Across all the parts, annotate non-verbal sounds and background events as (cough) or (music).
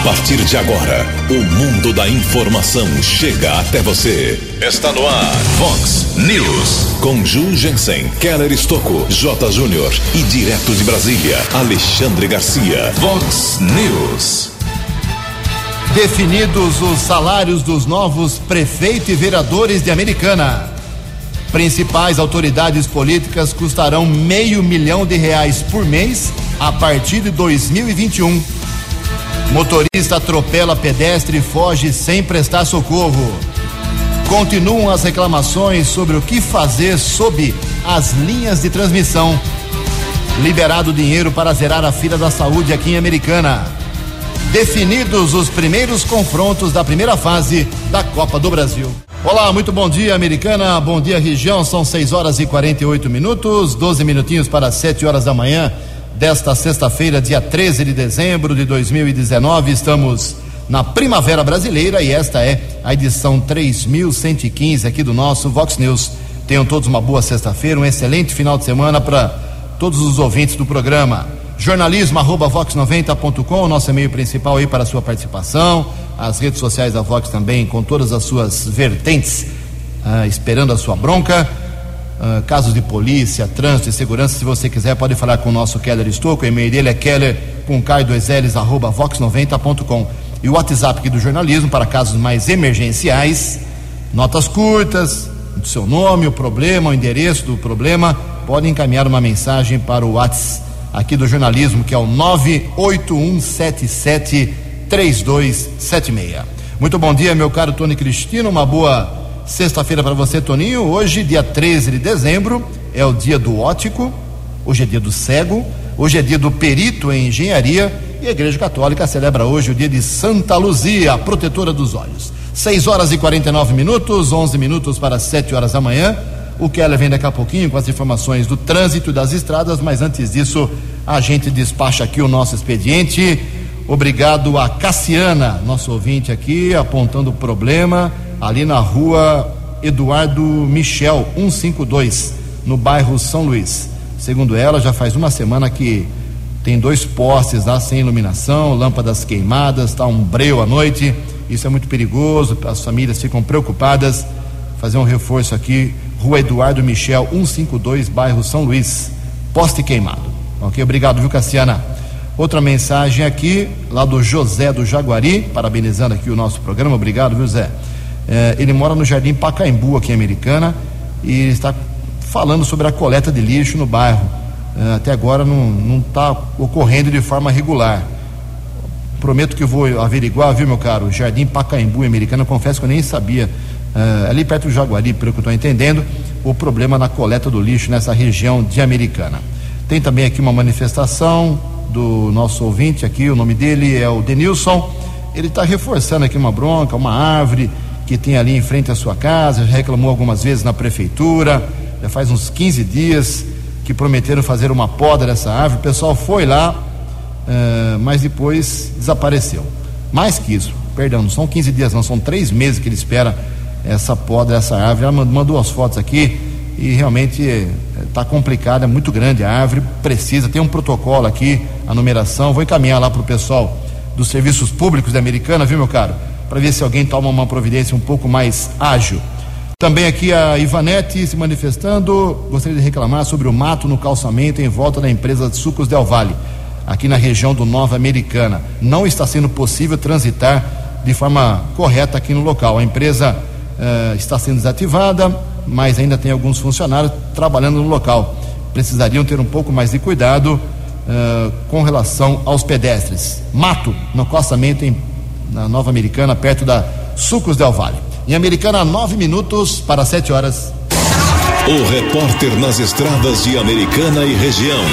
A partir de agora, o mundo da informação chega até você. Está no ar, Fox News. Com Ju Jensen, Keller Estocco, J. Júnior e direto de Brasília, Alexandre Garcia. Fox News. Definidos os salários dos novos prefeitos e vereadores de Americana. Principais autoridades políticas custarão meio milhão de reais por mês a partir de 2021. Motorista atropela pedestre e foge sem prestar socorro. Continuam as reclamações sobre o que fazer sob as linhas de transmissão. Liberado dinheiro para zerar a fila da saúde aqui em Americana. Definidos os primeiros confrontos da primeira fase da Copa do Brasil. Olá, muito bom dia, Americana. Bom dia, região. São 6 horas e 48 minutos, 12 minutinhos para 7 horas da manhã desta sexta-feira, dia 13 de dezembro de 2019. Estamos na Primavera Brasileira e esta é a edição 3115 aqui do nosso Vox News. Tenham todos uma boa sexta-feira, um excelente final de semana para todos os ouvintes do programa. Jornalismo arroba vox90.com, nosso e-mail principal aí para a sua participação. As redes sociais da Vox também com todas as suas vertentes, ah, esperando a sua bronca. Uh, casos de polícia, trânsito e segurança, se você quiser, pode falar com o nosso Keller Estouco. O e-mail dele é keller com K2Ls, arroba vox90.com. E o WhatsApp aqui do jornalismo para casos mais emergenciais, notas curtas, do seu nome, o problema, o endereço do problema, pode encaminhar uma mensagem para o WhatsApp aqui do jornalismo, que é o 981773276. Muito bom dia, meu caro Tony Cristino, uma boa Sexta-feira para você, Toninho. Hoje, dia 13 de dezembro, é o dia do ótico, hoje é dia do cego, hoje é dia do perito em engenharia e a Igreja Católica celebra hoje o dia de Santa Luzia, a protetora dos olhos. 6 horas e 49 minutos, 11 minutos para 7 horas da manhã. O Keller vem daqui a pouquinho com as informações do trânsito e das estradas, mas antes disso, a gente despacha aqui o nosso expediente. Obrigado a Cassiana, nosso ouvinte aqui, apontando o problema ali na rua Eduardo Michel, 152, no bairro São Luís. Segundo ela, já faz uma semana que tem dois postes lá sem iluminação, lâmpadas queimadas, está um breu à noite. Isso é muito perigoso, as famílias ficam preocupadas. Fazer um reforço aqui, Rua Eduardo Michel, 152, bairro São Luís. Poste queimado. Ok, obrigado, viu, Cassiana? Outra mensagem aqui, lá do José do Jaguari, parabenizando aqui o nosso programa. Obrigado, viu, Zé? É, ele mora no Jardim Pacaembu, aqui em Americana, e está falando sobre a coleta de lixo no bairro. É, até agora não está ocorrendo de forma regular. Prometo que vou averiguar, viu, meu caro? Jardim Pacaembu, Americana, confesso que eu nem sabia. É, ali perto do Jaguari, pelo que eu estou entendendo, o problema na coleta do lixo nessa região de Americana. Tem também aqui uma manifestação do nosso ouvinte aqui, o nome dele é o Denilson. Ele está reforçando aqui uma bronca, uma árvore que tem ali em frente à sua casa, já reclamou algumas vezes na prefeitura, já faz uns 15 dias que prometeram fazer uma poda dessa árvore. O pessoal foi lá, uh, mas depois desapareceu. Mais que isso, perdão, não são 15 dias, não, são três meses que ele espera essa poda dessa árvore. Ela mandou as fotos aqui e realmente está complicado, é muito grande a árvore, precisa, tem um protocolo aqui, a numeração. Vou encaminhar lá para o pessoal dos serviços públicos da Americana, viu, meu caro? Para ver se alguém toma uma providência um pouco mais ágil. Também aqui a Ivanete se manifestando, gostaria de reclamar sobre o mato no calçamento em volta da empresa de Sucos Del Vale, aqui na região do Nova Americana. Não está sendo possível transitar de forma correta aqui no local. A empresa uh, está sendo desativada, mas ainda tem alguns funcionários trabalhando no local. Precisariam ter um pouco mais de cuidado uh, com relação aos pedestres. Mato no calçamento em na Nova Americana, perto da Sucos Del Vale. Em Americana, nove minutos para sete horas. O repórter nas estradas de Americana e região,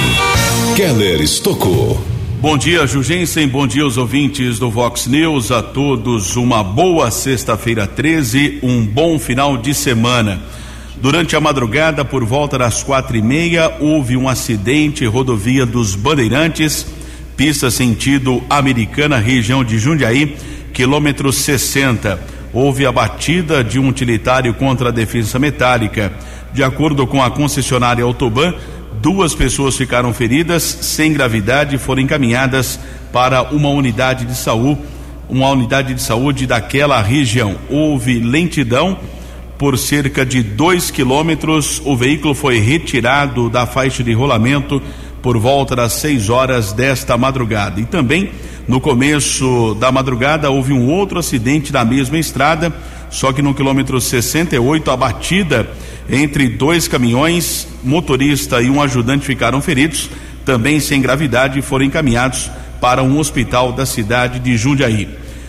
Keller Estocou. Bom dia, Jugensen. Bom dia, os ouvintes do Vox News. A todos, uma boa sexta-feira 13, um bom final de semana. Durante a madrugada, por volta das quatro e meia, houve um acidente rodovia dos Bandeirantes pista sentido Americana, região de Jundiaí, quilômetro 60. Houve a batida de um utilitário contra a defesa metálica. De acordo com a concessionária Autoban, duas pessoas ficaram feridas sem gravidade e foram encaminhadas para uma unidade de saúde, uma unidade de saúde daquela região. Houve lentidão por cerca de dois quilômetros. O veículo foi retirado da faixa de rolamento por volta das 6 horas desta madrugada. E também no começo da madrugada houve um outro acidente na mesma estrada, só que no quilômetro 68 a batida entre dois caminhões, motorista e um ajudante ficaram feridos, também sem gravidade, e foram encaminhados para um hospital da cidade de Jundiaí.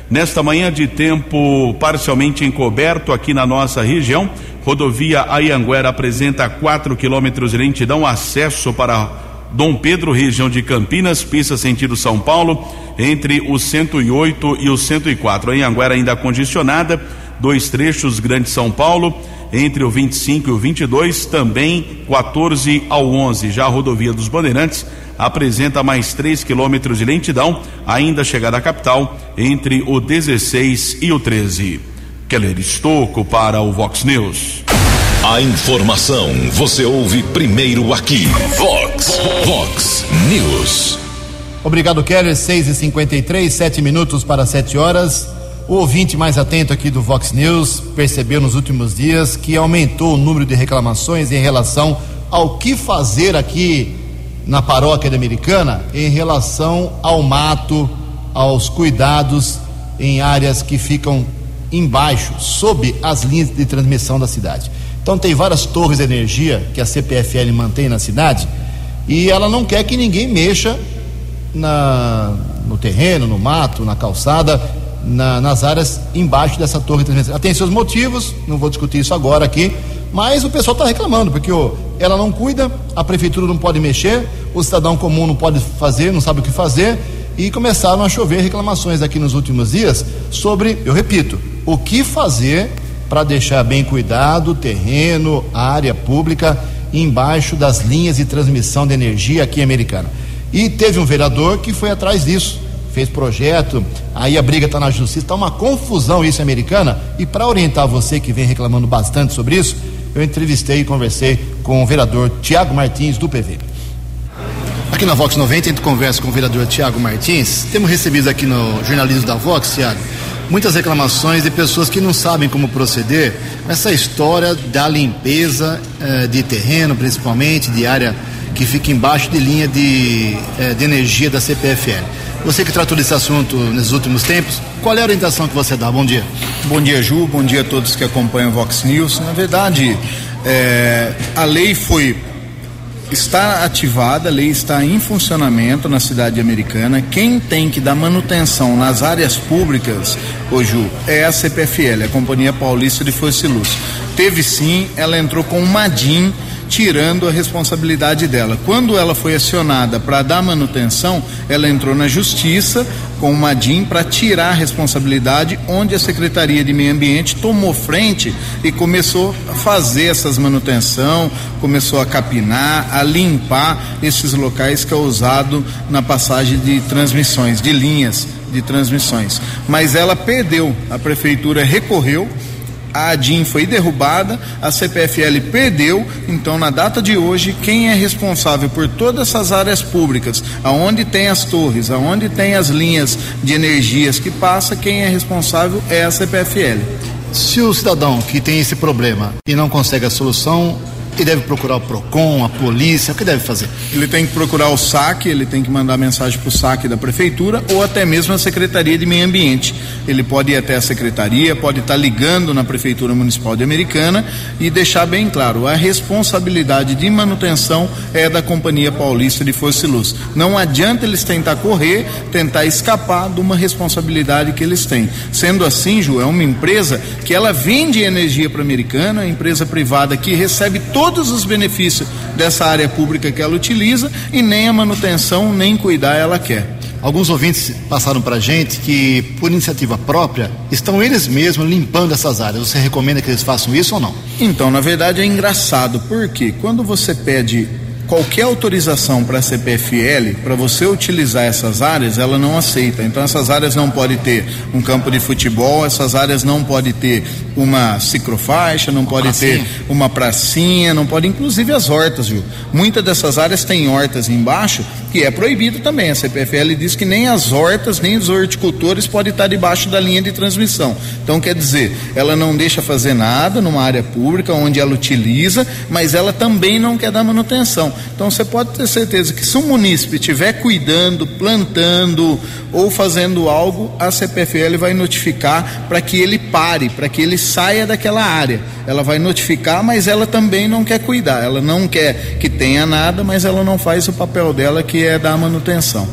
Nesta manhã de tempo parcialmente encoberto aqui na nossa região, rodovia Ayanguera apresenta 4 quilômetros de lentidão, acesso para Dom Pedro, região de Campinas, pista sentido São Paulo, entre o 108 e o 104. A Anhanguera ainda congestionada, dois trechos, Grande São Paulo, entre o 25 e o 22, também 14 ao 11. Já a rodovia dos Bandeirantes apresenta mais 3 quilômetros de lentidão, ainda chegada à capital, entre o 16 e o 13. Keller Estocco para o Vox News. A informação você ouve primeiro aqui. Vox, Vox News. Obrigado, Keller. 6 e 53 sete minutos para 7 horas. O ouvinte mais atento aqui do Vox News percebeu nos últimos dias que aumentou o número de reclamações em relação ao que fazer aqui na paróquia da Americana em relação ao mato, aos cuidados em áreas que ficam embaixo, sob as linhas de transmissão da cidade. Então tem várias torres de energia que a CPFL mantém na cidade e ela não quer que ninguém mexa na, no terreno, no mato, na calçada, na, nas áreas embaixo dessa torre. Ela tem seus motivos, não vou discutir isso agora aqui, mas o pessoal está reclamando, porque ó, ela não cuida, a prefeitura não pode mexer, o cidadão comum não pode fazer, não sabe o que fazer, e começaram a chover reclamações aqui nos últimos dias sobre, eu repito, o que fazer para deixar bem cuidado o terreno, a área pública embaixo das linhas de transmissão de energia aqui em Americana. E teve um vereador que foi atrás disso, fez projeto, aí a briga está na justiça, está uma confusão isso Americana. E para orientar você que vem reclamando bastante sobre isso, eu entrevistei e conversei com o vereador Tiago Martins do PV. Aqui na Vox 90, a gente conversa com o vereador Tiago Martins. Temos recebido aqui no jornalismo da Vox, Tiago, muitas reclamações de pessoas que não sabem como proceder essa história da limpeza eh, de terreno, principalmente de área que fica embaixo de linha de, eh, de energia da CPFL. Você que tratou desse assunto nesses últimos tempos, qual é a orientação que você dá? Bom dia. Bom dia, Ju. Bom dia a todos que acompanham o Vox News. Na verdade, eh, a lei foi está ativada, a lei está em funcionamento na cidade americana. Quem tem que dar manutenção nas áreas públicas, ô Ju, é a CPFL, a Companhia Paulista de Força e Luz. Teve sim, ela entrou com uma DIN tirando a responsabilidade dela. Quando ela foi acionada para dar manutenção, ela entrou na justiça com uma DIN para tirar a responsabilidade, onde a Secretaria de Meio Ambiente tomou frente e começou a fazer essas manutenção, começou a capinar, a limpar esses locais que é usado na passagem de transmissões, de linhas de transmissões. Mas ela perdeu, a prefeitura recorreu a ADIM foi derrubada, a CPFL perdeu, então na data de hoje, quem é responsável por todas essas áreas públicas, aonde tem as torres, aonde tem as linhas de energias que passa, quem é responsável é a CPFL. Se o cidadão que tem esse problema e não consegue a solução, ele deve procurar o PROCON, a polícia, o que deve fazer? Ele tem que procurar o SAC, ele tem que mandar mensagem para o SAC da prefeitura ou até mesmo a Secretaria de Meio Ambiente. Ele pode ir até a secretaria, pode estar ligando na Prefeitura Municipal de Americana e deixar bem claro, a responsabilidade de manutenção é da Companhia Paulista de Força e Luz. Não adianta eles tentar correr, tentar escapar de uma responsabilidade que eles têm. Sendo assim, Ju, é uma empresa que ela vende energia para a Americana, empresa privada que recebe todo todos os benefícios dessa área pública que ela utiliza e nem a manutenção nem cuidar ela quer. Alguns ouvintes passaram para a gente que, por iniciativa própria, estão eles mesmos limpando essas áreas. Você recomenda que eles façam isso ou não? Então, na verdade, é engraçado, porque quando você pede qualquer autorização para a CPFL, para você utilizar essas áreas, ela não aceita. Então essas áreas não podem ter um campo de futebol, essas áreas não podem ter uma ciclofaixa, não podem ter uma pracinha, não pode, inclusive as hortas, viu? Muitas dessas áreas têm hortas embaixo, que é proibido também. A CPFL diz que nem as hortas, nem os horticultores podem estar debaixo da linha de transmissão. Então, quer dizer, ela não deixa fazer nada numa área pública onde ela utiliza, mas ela também não quer dar manutenção. Então, você pode ter certeza que se um munícipe estiver cuidando, plantando ou fazendo algo, a CPFL vai notificar para que ele pare, para que ele saia daquela área. Ela vai notificar, mas ela também não quer cuidar. Ela não quer que tenha nada, mas ela não faz o papel dela que é dar manutenção.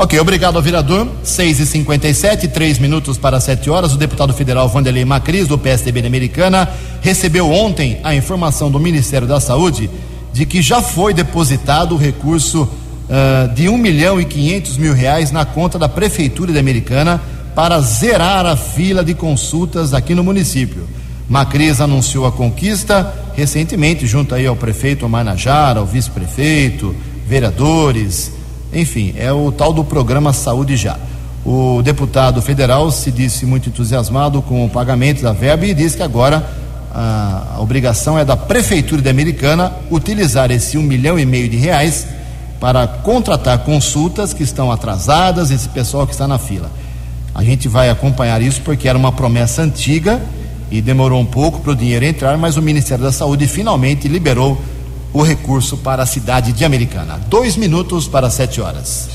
Ok, obrigado ao vereador. 6 e 57 três minutos para 7 horas. O deputado federal Vanderlei Macris, do PSDB da Americana, recebeu ontem a informação do Ministério da Saúde de que já foi depositado o recurso uh, de 1 milhão e 500 mil reais na conta da Prefeitura da Americana para zerar a fila de consultas aqui no município. Macris anunciou a conquista recentemente, junto aí ao prefeito Amarnajara, ao vice-prefeito, vereadores, enfim, é o tal do programa Saúde Já. O deputado federal se disse muito entusiasmado com o pagamento da verba e disse que agora a, a obrigação é da Prefeitura de Americana utilizar esse um milhão e meio de reais para contratar consultas que estão atrasadas, esse pessoal que está na fila. A gente vai acompanhar isso porque era uma promessa antiga e demorou um pouco para o dinheiro entrar, mas o Ministério da Saúde finalmente liberou o recurso para a cidade de Americana. Dois minutos para sete horas.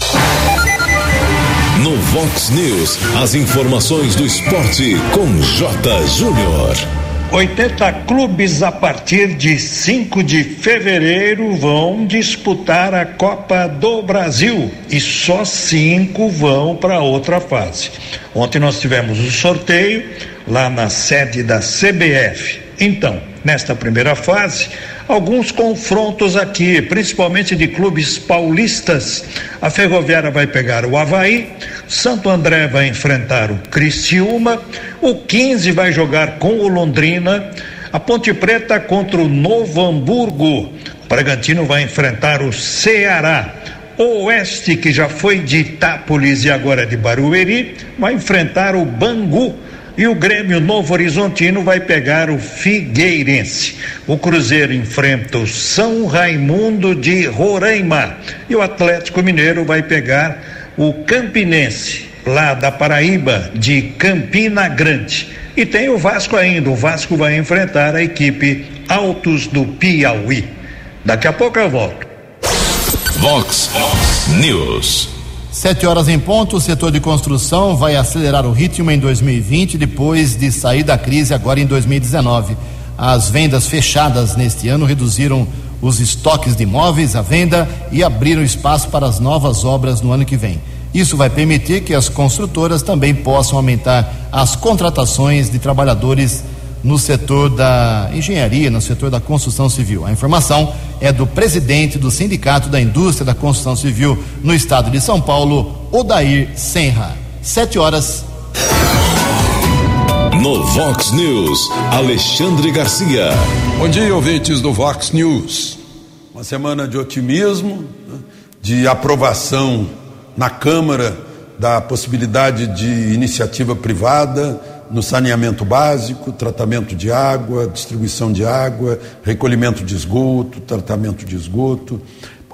No Vox News, as informações do esporte com J. Júnior. 80 clubes a partir de 5 de fevereiro vão disputar a Copa do Brasil e só cinco vão para outra fase. Ontem nós tivemos o sorteio lá na sede da CBF. Então, nesta primeira fase, alguns confrontos aqui, principalmente de clubes paulistas. A Ferroviária vai pegar o Havaí, Santo André vai enfrentar o Criciúma, o 15 vai jogar com o Londrina, a Ponte Preta contra o Novo Hamburgo, o Bragantino vai enfrentar o Ceará. O Oeste, que já foi de Itápolis e agora é de Barueri, vai enfrentar o Bangu e o Grêmio Novo Horizontino vai pegar o Figueirense. O Cruzeiro enfrenta o São Raimundo de Roraima. E o Atlético Mineiro vai pegar o Campinense, lá da Paraíba, de Campina Grande. E tem o Vasco ainda. O Vasco vai enfrentar a equipe Altos do Piauí. Daqui a pouco eu volto. Vox News. Sete horas em ponto, o setor de construção vai acelerar o ritmo em 2020, depois de sair da crise agora em 2019. As vendas fechadas neste ano reduziram os estoques de imóveis à venda e abriram espaço para as novas obras no ano que vem. Isso vai permitir que as construtoras também possam aumentar as contratações de trabalhadores no setor da engenharia, no setor da construção civil. A informação é do presidente do Sindicato da Indústria da Construção Civil no estado de São Paulo, Odair Senra. Sete horas. No Vox News, Alexandre Garcia. Bom dia, ouvintes do Vox News. Uma semana de otimismo, né, de aprovação na Câmara da possibilidade de iniciativa privada no saneamento básico, tratamento de água, distribuição de água, recolhimento de esgoto, tratamento de esgoto,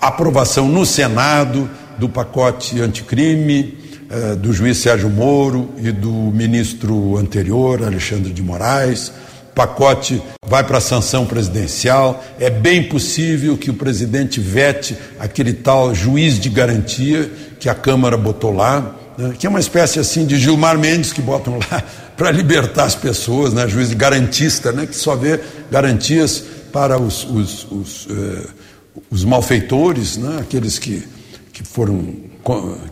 aprovação no Senado do pacote anticrime eh, do juiz Sérgio Moro e do ministro anterior, Alexandre de Moraes. Pacote vai para a sanção presidencial. É bem possível que o presidente vete aquele tal juiz de garantia que a Câmara botou lá, né, que é uma espécie assim de Gilmar Mendes que botam lá (laughs) para libertar as pessoas, né? juiz garantista, né? que só vê garantias para os, os, os, eh, os malfeitores, né? aqueles que, que foram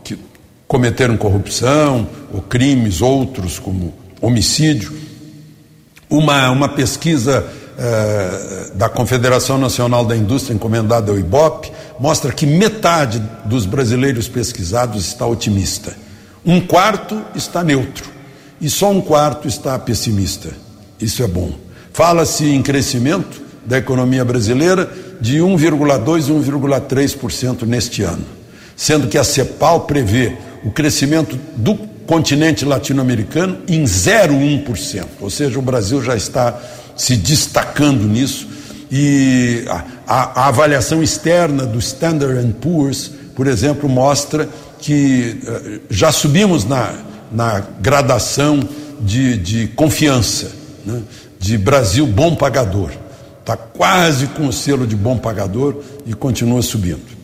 que cometeram corrupção ou crimes outros como homicídio. Uma, uma pesquisa eh, da Confederação Nacional da Indústria encomendada ao IBOP mostra que metade dos brasileiros pesquisados está otimista, um quarto está neutro e só um quarto está pessimista. Isso é bom. Fala-se em crescimento da economia brasileira, de 1,2% e 1,3% neste ano, sendo que a CEPAL prevê o crescimento do continente latino-americano em 0,1%, ou seja, o Brasil já está se destacando nisso e a, a, a avaliação externa do Standard Poor's, por exemplo, mostra que uh, já subimos na, na gradação de, de confiança, né? de Brasil bom pagador. Está quase com o selo de bom pagador e continua subindo.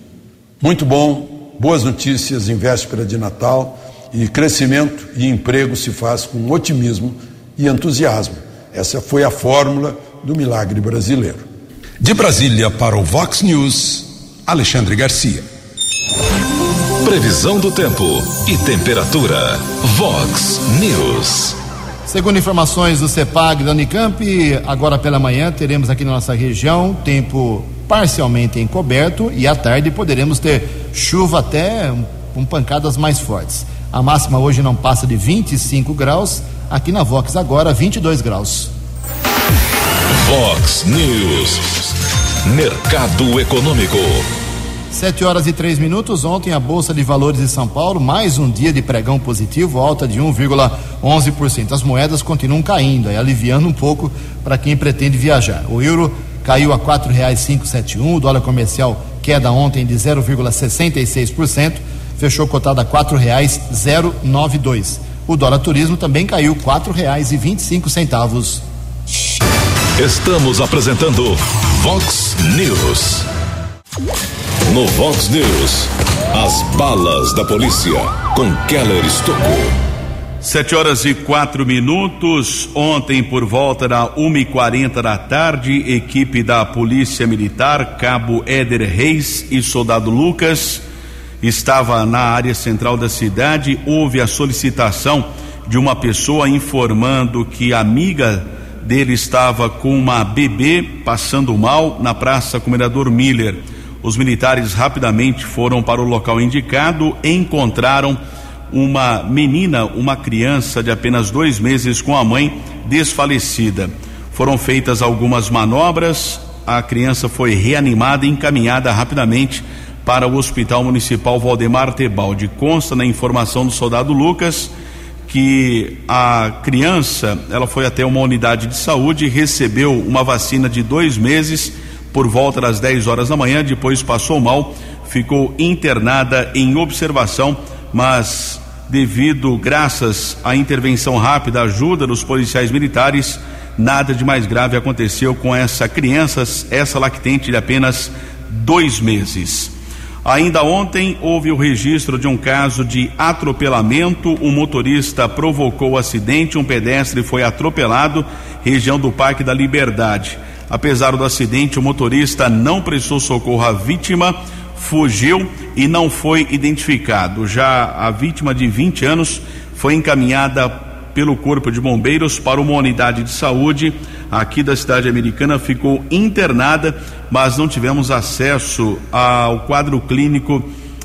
Muito bom, boas notícias em véspera de Natal e crescimento e emprego se faz com otimismo e entusiasmo. Essa foi a fórmula do milagre brasileiro. De Brasília para o Vox News, Alexandre Garcia. Previsão do tempo e temperatura. Vox News. Segundo informações do CEPAG da Unicamp, agora pela manhã teremos aqui na nossa região tempo parcialmente encoberto e à tarde poderemos ter chuva até com pancadas mais fortes. A máxima hoje não passa de 25 graus, aqui na Vox agora 22 graus. Vox News. Mercado Econômico. Sete horas e três minutos. Ontem a Bolsa de Valores de São Paulo, mais um dia de pregão positivo, alta de 1,11%. As moedas continuam caindo, aí aliviando um pouco para quem pretende viajar. O euro caiu a sete um, o dólar comercial queda ontem de 0,66%, fechou cotado a nove dois. O dólar turismo também caiu cinco centavos. Estamos apresentando Vox News. No Vox News, as balas da polícia com Keller Estocou. Sete horas e quatro minutos. Ontem, por volta da uma e quarenta da tarde, equipe da Polícia Militar, Cabo Éder Reis e Soldado Lucas, estava na área central da cidade. Houve a solicitação de uma pessoa informando que amiga dele estava com uma bebê passando mal na Praça Comendador Miller. Os militares rapidamente foram para o local indicado, encontraram uma menina, uma criança de apenas dois meses com a mãe desfalecida. Foram feitas algumas manobras, a criança foi reanimada e encaminhada rapidamente para o Hospital Municipal Valdemar Tebaldi. Consta na informação do soldado Lucas que a criança ela foi até uma unidade de saúde, recebeu uma vacina de dois meses por volta das 10 horas da manhã, depois passou mal, ficou internada em observação, mas devido, graças à intervenção rápida, ajuda dos policiais militares, nada de mais grave aconteceu com essa criança, essa lactente de apenas dois meses. Ainda ontem houve o registro de um caso de atropelamento. Um motorista provocou o acidente, um pedestre foi atropelado, região do Parque da Liberdade. Apesar do acidente, o motorista não prestou socorro à vítima, fugiu e não foi identificado. Já a vítima de 20 anos foi encaminhada pelo Corpo de Bombeiros para uma unidade de saúde aqui da cidade americana, ficou internada, mas não tivemos acesso ao quadro clínico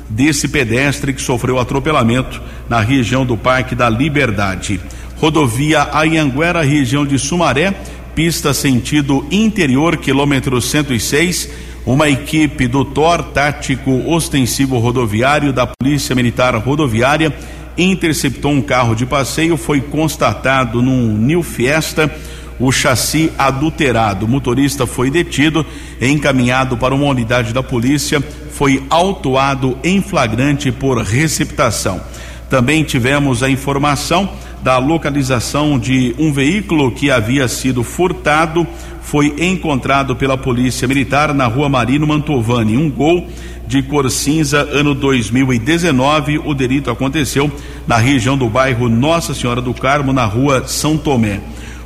desse pedestre que sofreu atropelamento na região do Parque da Liberdade. Rodovia Ayanguera, região de Sumaré, pista sentido interior, quilômetro 106. Uma equipe do TOR, tático ostensivo rodoviário da Polícia Militar Rodoviária, interceptou um carro de passeio. Foi constatado num New Fiesta o chassi adulterado. O motorista foi detido, encaminhado para uma unidade da polícia, foi autuado em flagrante por receptação. Também tivemos a informação da localização de um veículo que havia sido furtado, foi encontrado pela Polícia Militar na rua Marino Mantovani. Um gol de cor cinza, ano 2019. O delito aconteceu na região do bairro Nossa Senhora do Carmo, na rua São Tomé.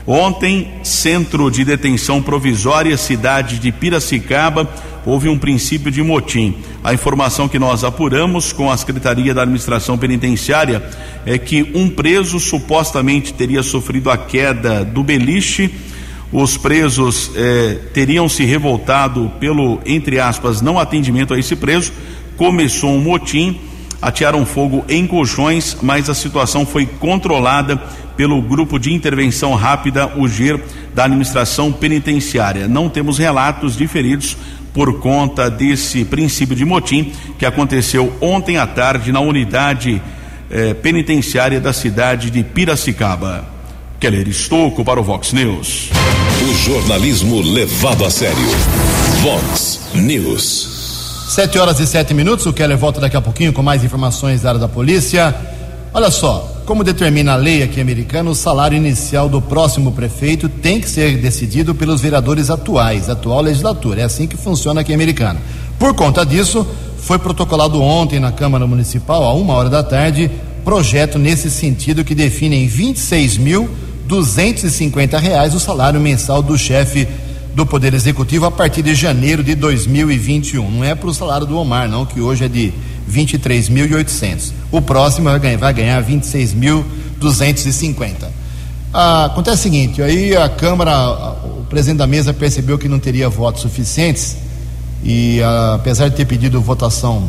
Ontem, centro de detenção provisória, cidade de Piracicaba, houve um princípio de motim. A informação que nós apuramos com a Secretaria da Administração Penitenciária é que um preso supostamente teria sofrido a queda do beliche. Os presos eh, teriam se revoltado pelo, entre aspas, não atendimento a esse preso. Começou um motim, atearam fogo em colchões, mas a situação foi controlada pelo Grupo de Intervenção Rápida, o GIR, da Administração Penitenciária. Não temos relatos de feridos, por conta desse princípio de motim que aconteceu ontem à tarde na unidade eh, penitenciária da cidade de Piracicaba. Keller Estocco para o Vox News. O jornalismo levado a sério. Vox News. Sete horas e sete minutos. O Keller volta daqui a pouquinho com mais informações da área da polícia. Olha só, como determina a lei aqui americana, o salário inicial do próximo prefeito tem que ser decidido pelos vereadores atuais, atual legislatura. É assim que funciona aqui americana. Por conta disso, foi protocolado ontem na Câmara Municipal, a uma hora da tarde, projeto nesse sentido que define em 26 mil 250 reais o salário mensal do chefe do Poder Executivo a partir de janeiro de 2021. Não é para o salário do Omar, não, que hoje é de 23.800. O próximo vai ganhar, ganhar 26.250. Ah, acontece o seguinte: aí a Câmara, o presidente da mesa percebeu que não teria votos suficientes e, ah, apesar de ter pedido votação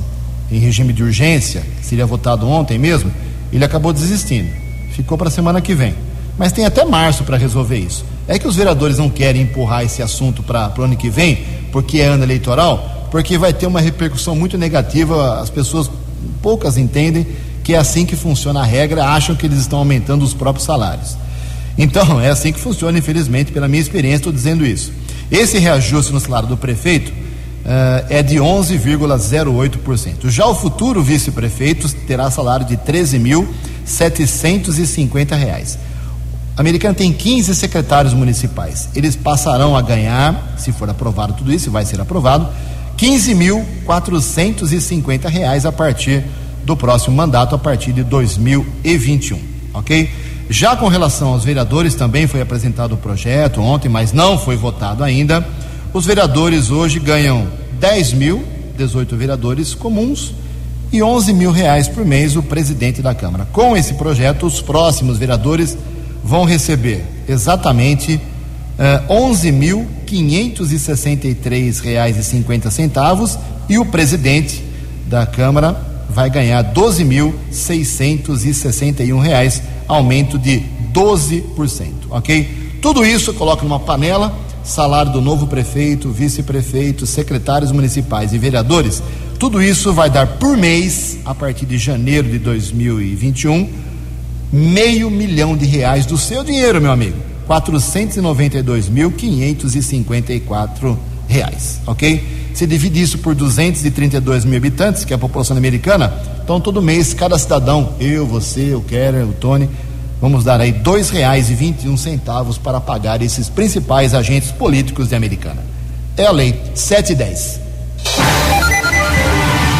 em regime de urgência, seria votado ontem mesmo, ele acabou desistindo. Ficou para a semana que vem. Mas tem até março para resolver isso. É que os vereadores não querem empurrar esse assunto para o ano que vem, porque é ano eleitoral, porque vai ter uma repercussão muito negativa. As pessoas poucas entendem que é assim que funciona a regra, acham que eles estão aumentando os próprios salários. Então, é assim que funciona, infelizmente, pela minha experiência, estou dizendo isso. Esse reajuste no salário do prefeito uh, é de 11,08%. Já o futuro vice-prefeito terá salário de R$ 13.750. Americana tem 15 secretários municipais. Eles passarão a ganhar, se for aprovado tudo isso, vai ser aprovado, 15.450 reais a partir do próximo mandato, a partir de 2021, ok? Já com relação aos vereadores, também foi apresentado o projeto ontem, mas não foi votado ainda. Os vereadores hoje ganham 10 mil, 18 vereadores comuns, e 11 mil reais por mês o presidente da Câmara. Com esse projeto, os próximos vereadores vão receber exatamente uh, 11.563 reais e 50 centavos o presidente da Câmara vai ganhar 12.661 reais, aumento de 12%, ok? Tudo isso coloca numa panela, salário do novo prefeito, vice-prefeito, secretários municipais e vereadores, tudo isso vai dar por mês, a partir de janeiro de 2021, meio milhão de reais do seu dinheiro, meu amigo. 492.554 reais, ok? Se divide isso por 232 mil habitantes, que é a população americana, então todo mês cada cidadão, eu, você, o Keller, o Tony, vamos dar aí dois reais e vinte e um centavos para pagar esses principais agentes políticos de Americana. É a lei 710.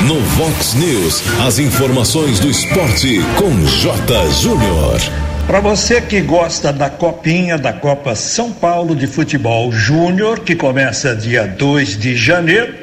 No Vox News, as informações do esporte com J. Júnior. Para você que gosta da copinha da Copa São Paulo de Futebol Júnior, que começa dia 2 de janeiro,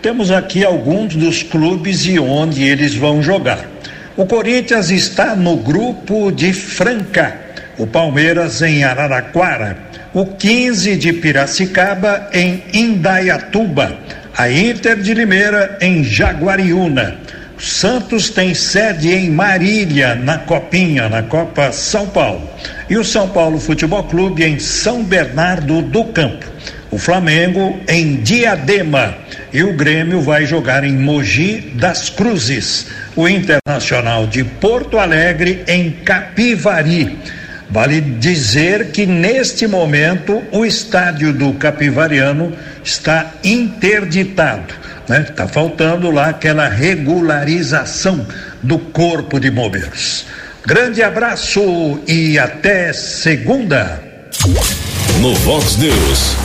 temos aqui alguns dos clubes e onde eles vão jogar. O Corinthians está no grupo de Franca, o Palmeiras em Araraquara, o 15 de Piracicaba em Indaiatuba a Inter de Limeira em Jaguariúna. O Santos tem sede em Marília, na Copinha, na Copa São Paulo. E o São Paulo Futebol Clube em São Bernardo do Campo. O Flamengo em Diadema. E o Grêmio vai jogar em Mogi das Cruzes. O Internacional de Porto Alegre em Capivari. Vale dizer que neste momento o estádio do Capivariano está interditado. Né? Tá faltando lá aquela regularização do Corpo de Bombeiros. Grande abraço e até segunda. No Vox News,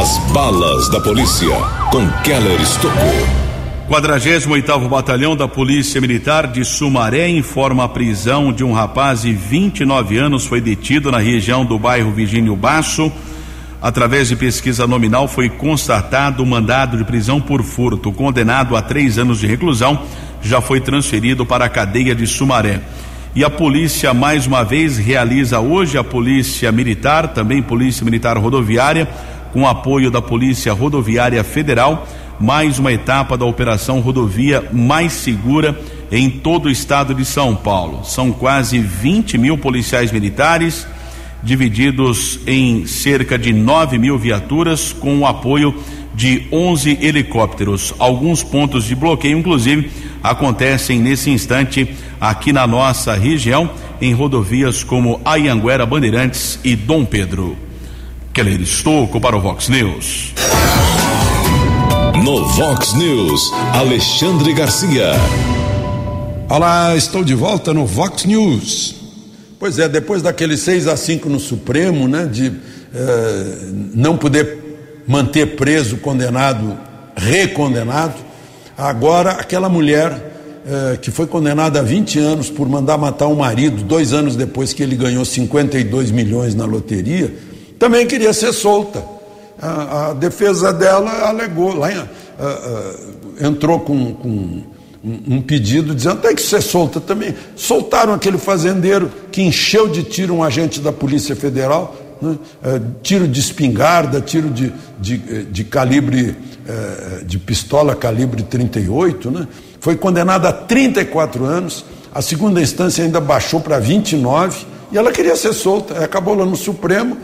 as balas da polícia com Keller Estocou. 48º Batalhão da Polícia Militar de Sumaré informa a prisão de um rapaz de 29 anos foi detido na região do bairro Virgínio Basso. Através de pesquisa nominal foi constatado o mandado de prisão por furto. Condenado a três anos de reclusão, já foi transferido para a cadeia de Sumaré. E a polícia mais uma vez realiza hoje a polícia militar, também polícia militar rodoviária, com apoio da Polícia Rodoviária Federal mais uma etapa da Operação Rodovia Mais Segura em todo o estado de São Paulo. São quase 20 mil policiais militares, divididos em cerca de 9 mil viaturas, com o apoio de 11 helicópteros. Alguns pontos de bloqueio, inclusive, acontecem nesse instante aqui na nossa região, em rodovias como Ayanguera, Bandeirantes e Dom Pedro. Keller Estocco para o Vox News. No Vox News, Alexandre Garcia. Olá, estou de volta no Vox News. Pois é, depois daquele 6 a 5 no Supremo, né, de eh, não poder manter preso condenado, recondenado, agora aquela mulher eh, que foi condenada a 20 anos por mandar matar o um marido, dois anos depois que ele ganhou 52 milhões na loteria, também queria ser solta. A, a defesa dela alegou, lá, uh, uh, entrou com, com um pedido dizendo tem que ser solta também. Soltaram aquele fazendeiro que encheu de tiro um agente da Polícia Federal, né? é, tiro de espingarda, tiro de, de, de calibre, é, de pistola calibre 38, né? foi condenado a 34 anos, a segunda instância ainda baixou para 29 e ela queria ser solta, acabou lá no Supremo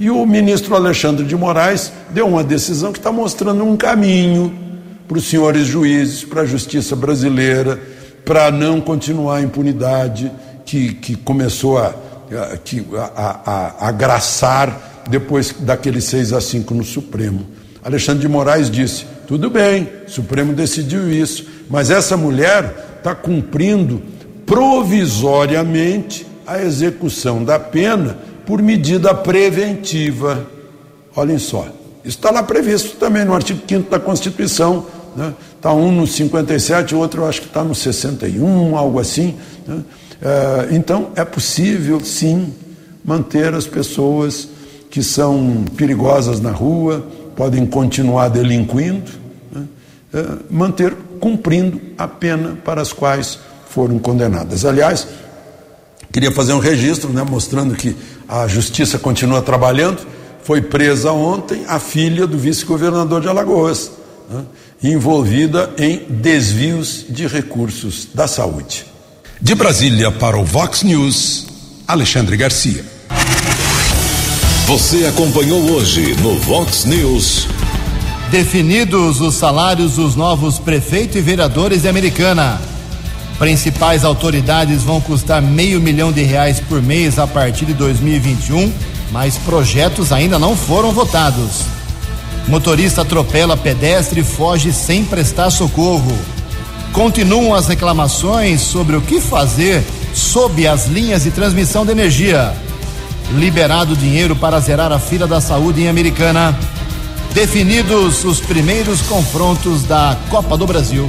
e o ministro Alexandre de Moraes deu uma decisão que está mostrando um caminho para os senhores juízes, para a justiça brasileira, para não continuar a impunidade que, que começou a, a, a, a, a graçar depois daquele 6 a 5 no Supremo. Alexandre de Moraes disse: tudo bem, o Supremo decidiu isso, mas essa mulher está cumprindo provisoriamente a execução da pena por medida preventiva. Olhem só, isso está lá previsto também no artigo 5 da Constituição né? Está um no 57, o outro acho que está no 61, algo assim. Né? É, então, é possível, sim, manter as pessoas que são perigosas na rua, podem continuar delinquindo, né? é, manter cumprindo a pena para as quais foram condenadas. Aliás, queria fazer um registro, né, mostrando que a justiça continua trabalhando. Foi presa ontem a filha do vice-governador de Alagoas. Né? envolvida em desvios de recursos da saúde. De Brasília para o Vox News, Alexandre Garcia. Você acompanhou hoje no Vox News. Definidos os salários dos novos prefeitos e vereadores de Americana. Principais autoridades vão custar meio milhão de reais por mês a partir de 2021, mas projetos ainda não foram votados. Motorista atropela pedestre e foge sem prestar socorro. Continuam as reclamações sobre o que fazer sob as linhas de transmissão de energia. Liberado dinheiro para zerar a fila da saúde em Americana. Definidos os primeiros confrontos da Copa do Brasil.